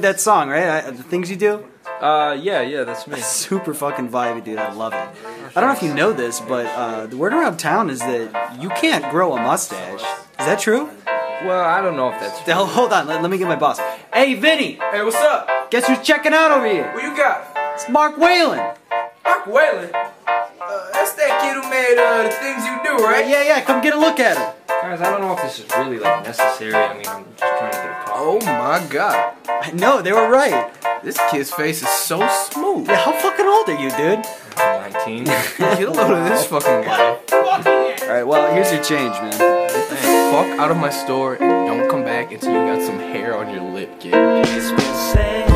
Shit, you, you made that song, right? I, the things you do? Uh, yeah, yeah, that's me. Super fucking vibey, dude. I love it. I don't know if you know this, but uh, the word around town is that you can't grow a mustache. Is that true? Well, I don't know if that's. Hell, hold on. Let, let me get my boss. Hey, Vinny. Hey, what's up? Guess who's checking out over here? What you got? It's Mark Whalen. Mark Whalen. Uh, that's that kid who made uh, the things you do, right? Yeah, yeah. Come get a look at him. Guys, I don't know if this is really like necessary. I mean, I'm just trying to get a call. Oh my god. I know they were right. This kid's face is so smooth. Yeah, how fucking old are you, dude? 19. Get a load of this fucking guy. All right. Well, here's your change, man. Get the fuck out of my store and don't come back until you got some hair on your lip, kid.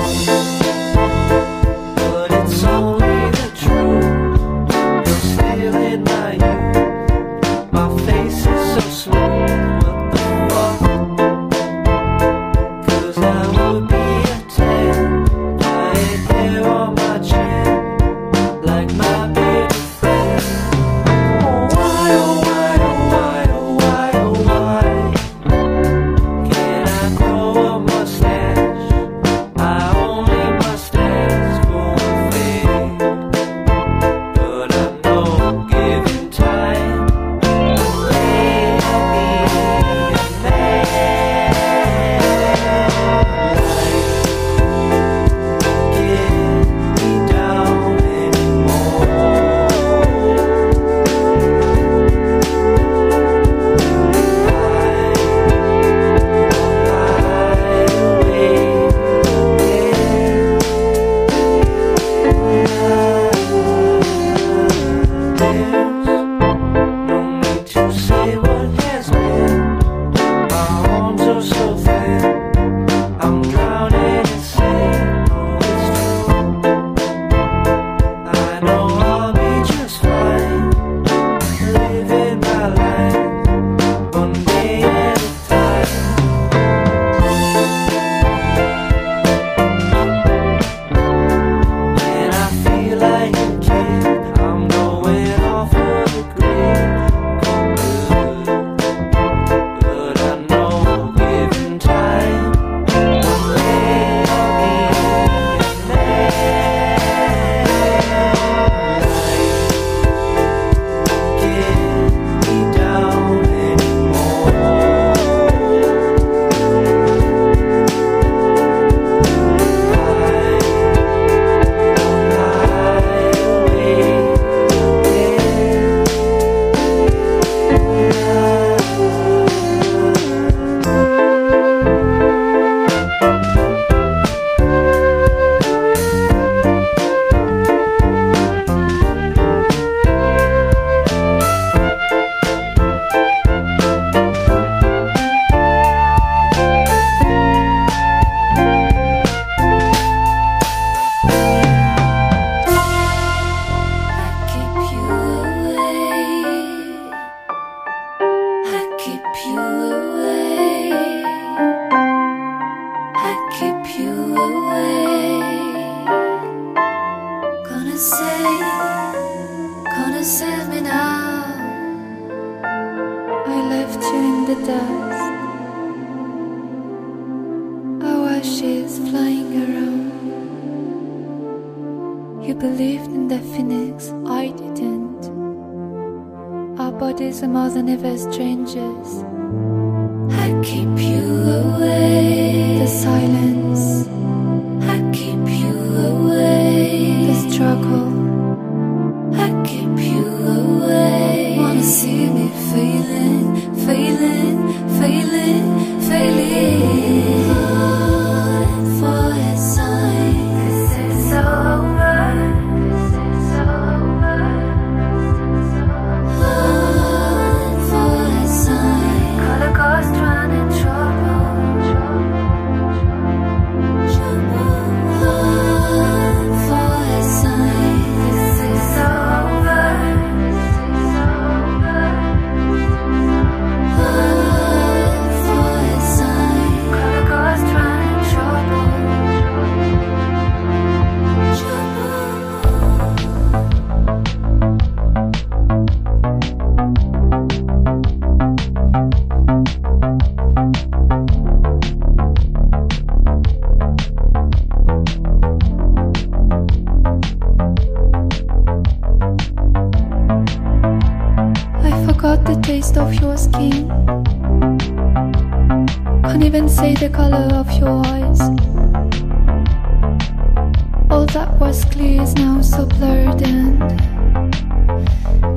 All that was clear is now so blurred and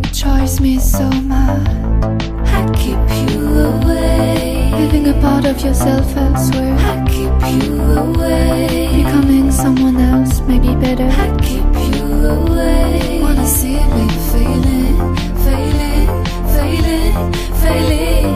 it drives me so mad. I keep you away, living a part of yourself elsewhere. I keep you away, becoming someone else, maybe better. I keep you away, wanna see me failing, failing, failing, failing.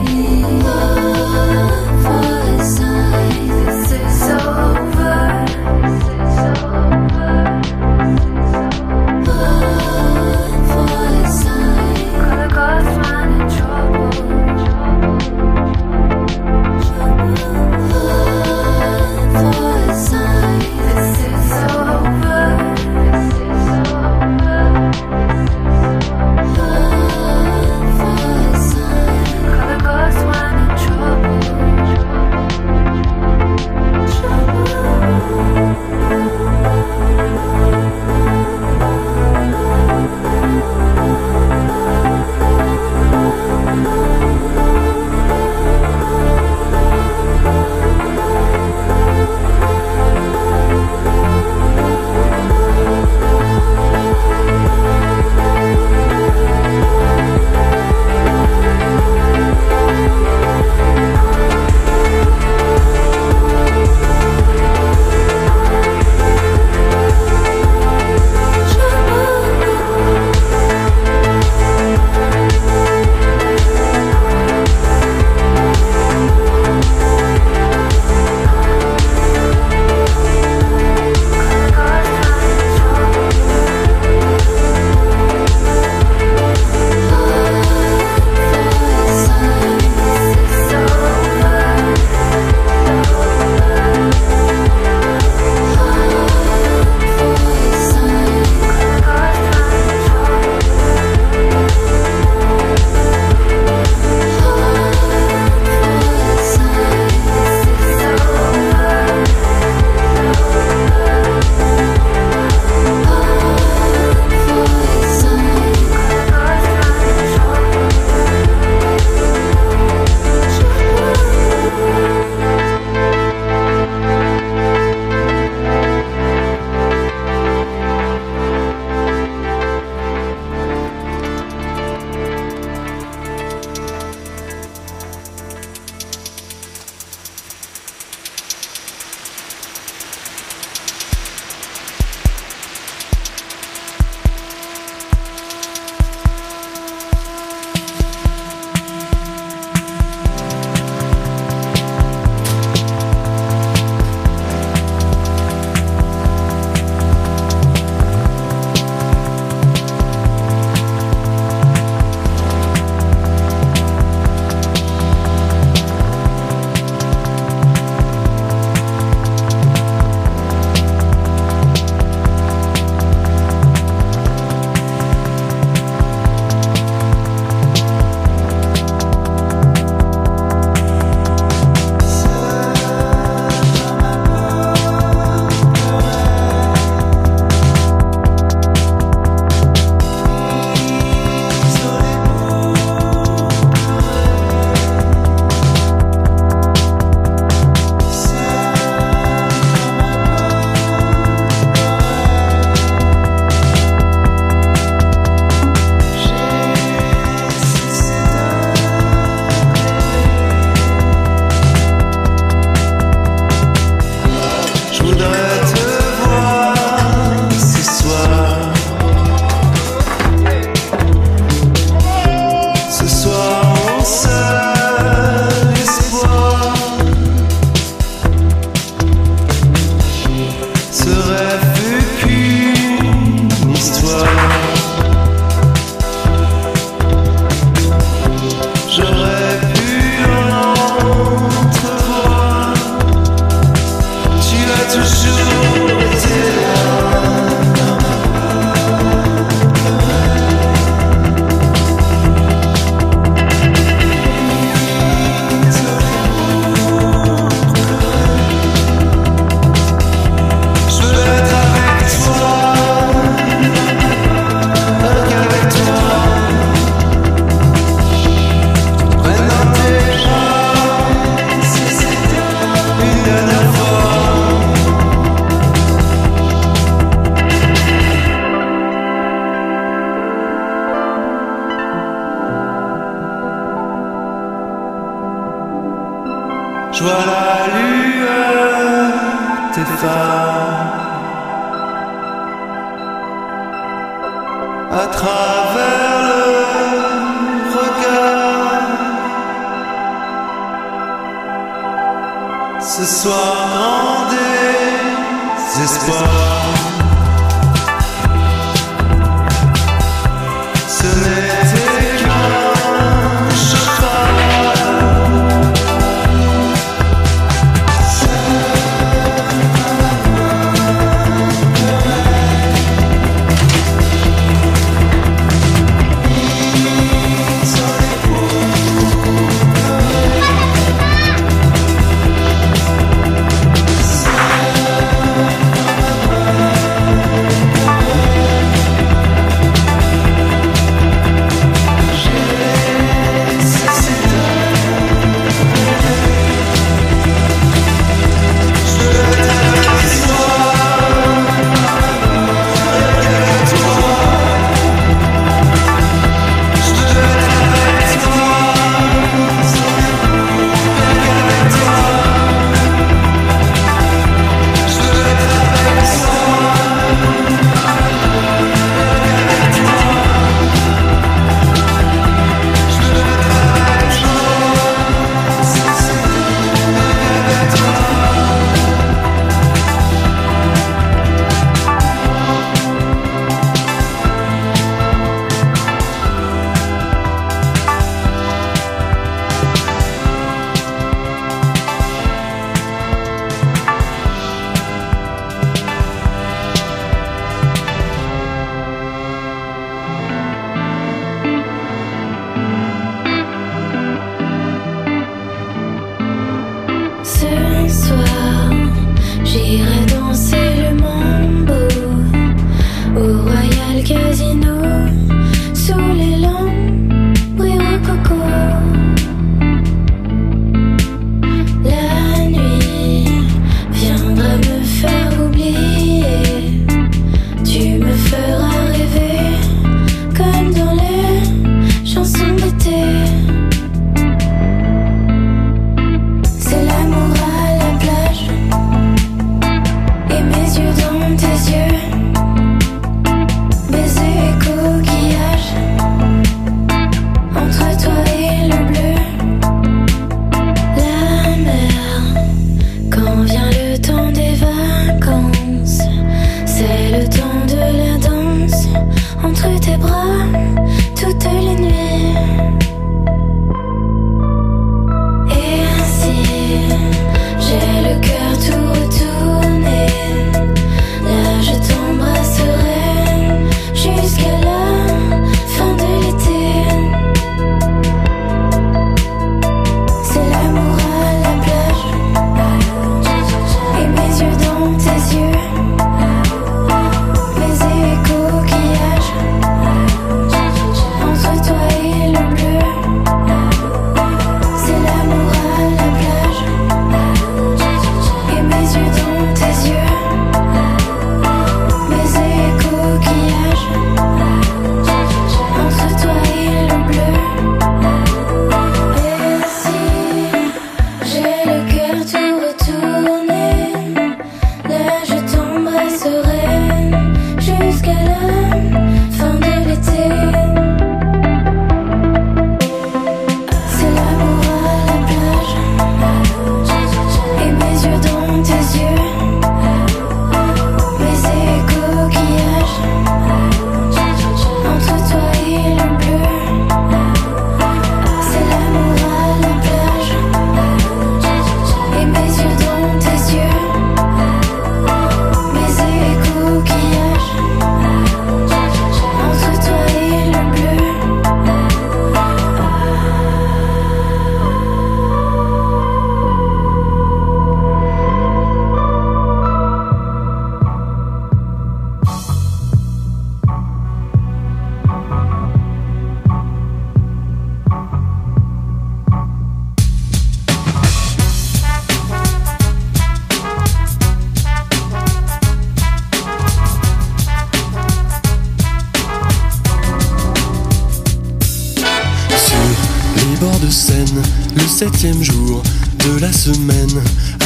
le septième jour de la semaine.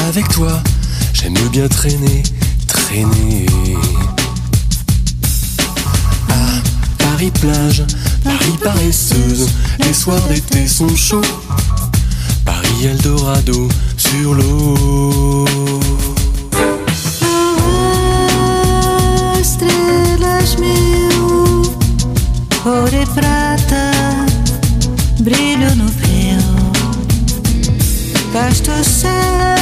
Avec toi, j'aime bien traîner, traîner. À Paris plage, Paris paresseuse, les soirs d'été sont chauds. Paris Eldorado sur l'eau. Estrelas mil, por Just to say.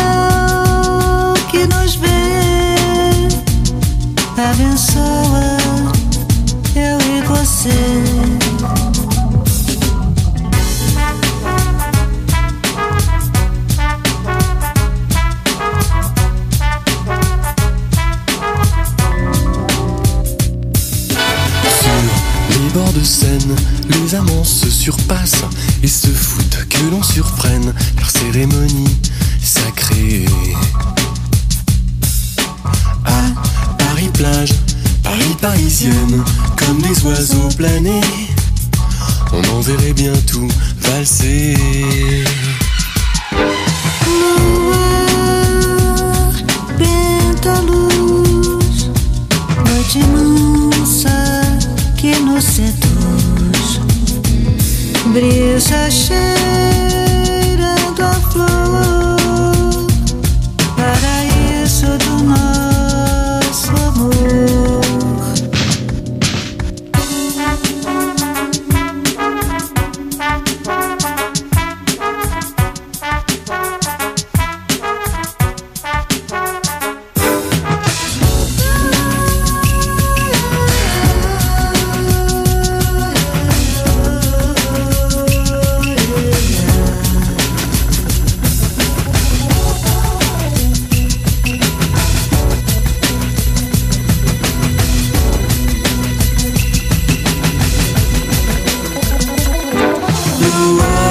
you are.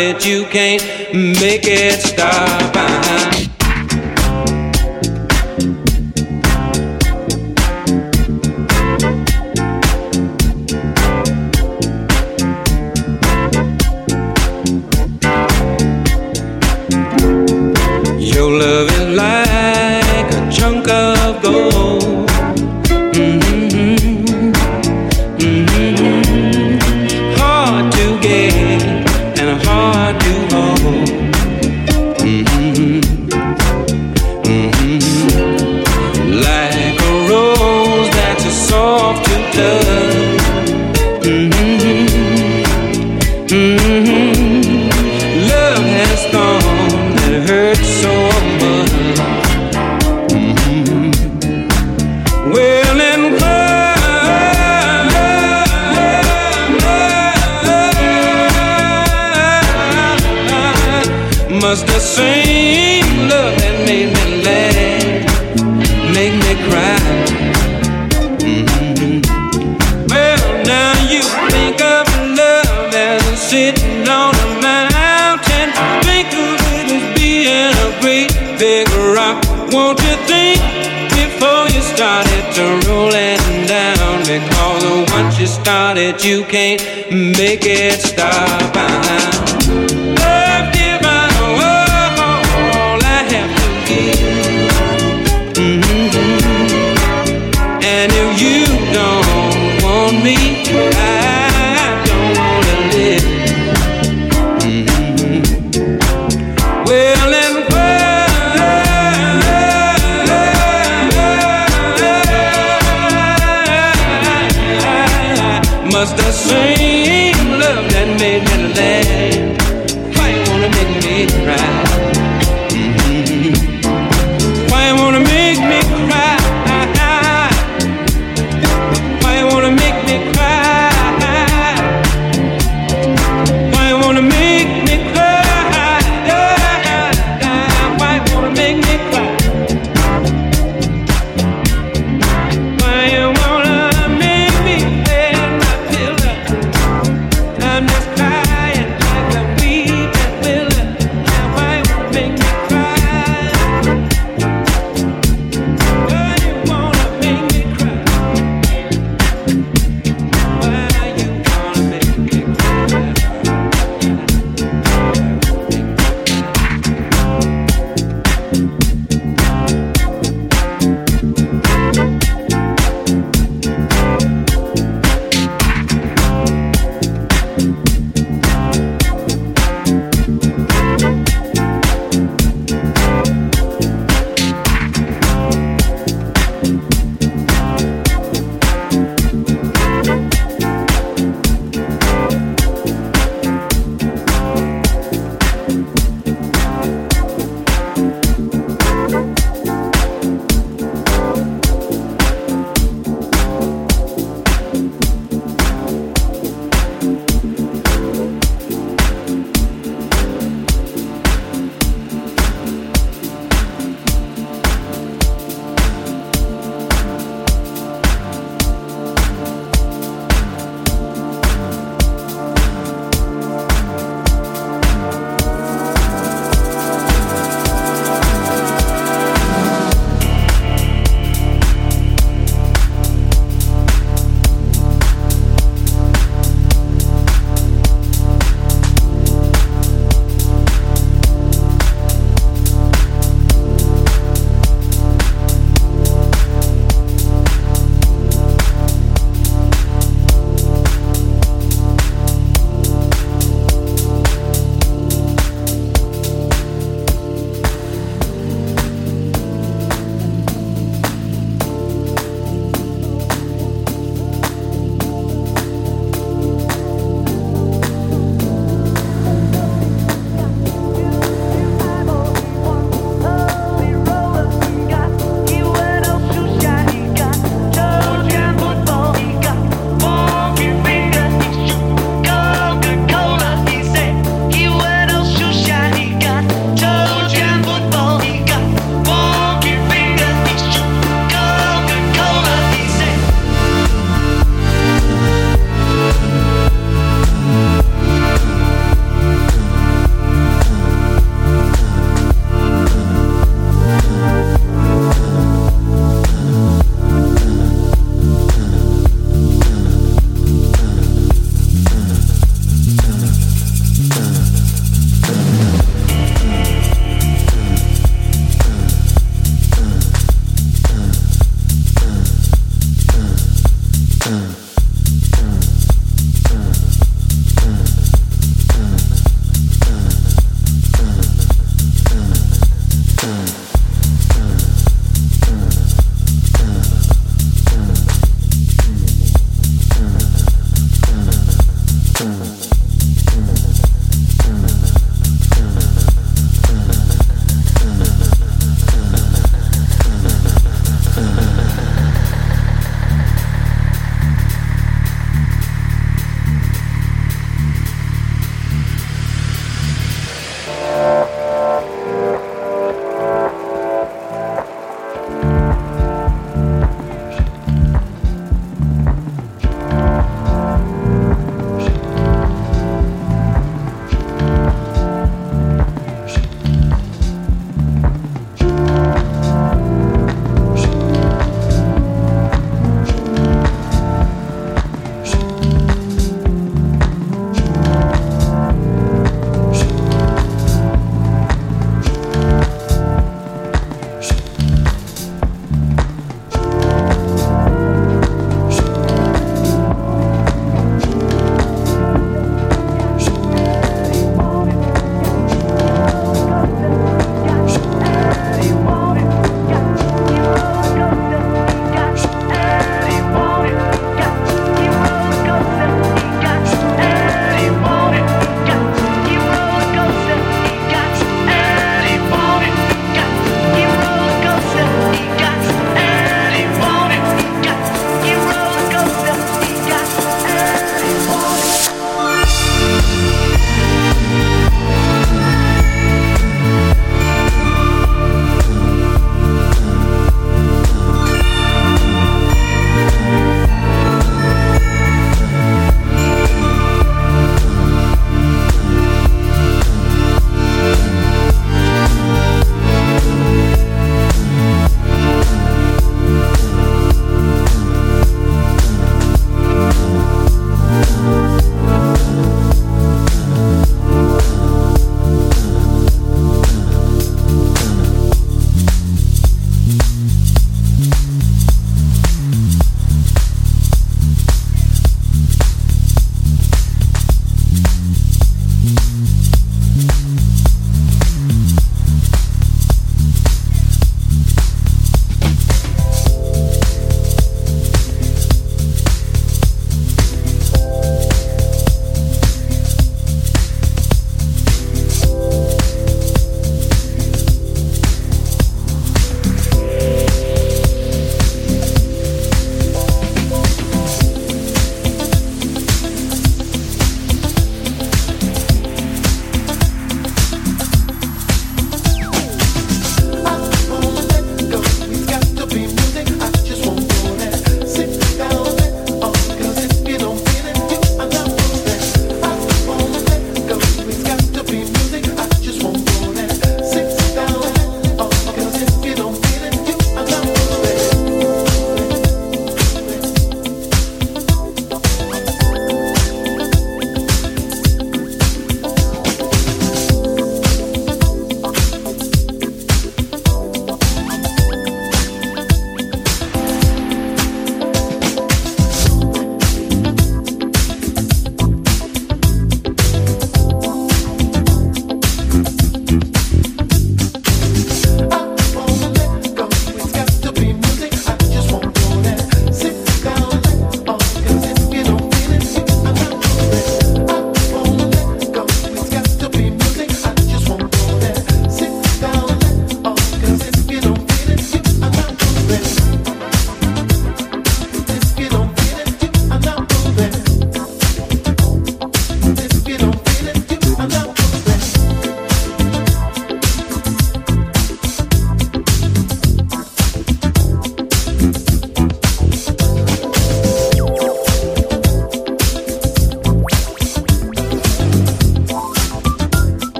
You you can't make it stop.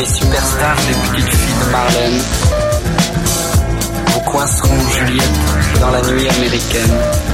les superstars des petites filles de Marlène vous coinceront Juliette dans la nuit américaine.